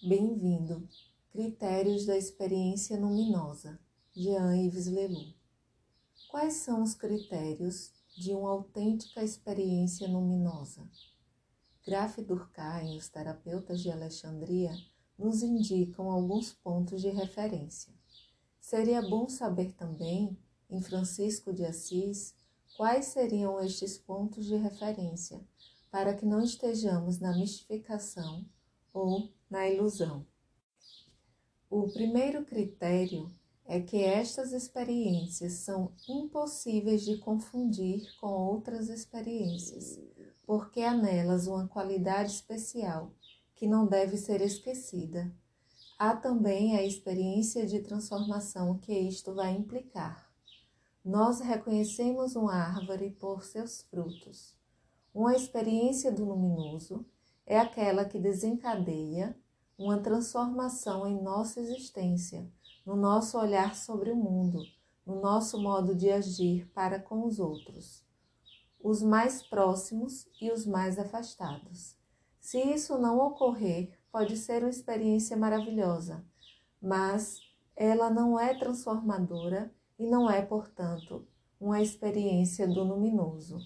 Bem-vindo. Critérios da experiência luminosa. Jean-Yves Leloup. Quais são os critérios de uma autêntica experiência luminosa? Graf Durkheim e os terapeutas de Alexandria nos indicam alguns pontos de referência. Seria bom saber também, em Francisco de Assis, quais seriam estes pontos de referência, para que não estejamos na mistificação ou na ilusão. O primeiro critério é que estas experiências são impossíveis de confundir com outras experiências, porque há nelas uma qualidade especial que não deve ser esquecida. Há também a experiência de transformação que isto vai implicar. Nós reconhecemos uma árvore por seus frutos. Uma experiência do luminoso é aquela que desencadeia uma transformação em nossa existência, no nosso olhar sobre o mundo, no nosso modo de agir para com os outros, os mais próximos e os mais afastados. Se isso não ocorrer, pode ser uma experiência maravilhosa, mas ela não é transformadora e não é, portanto, uma experiência do luminoso.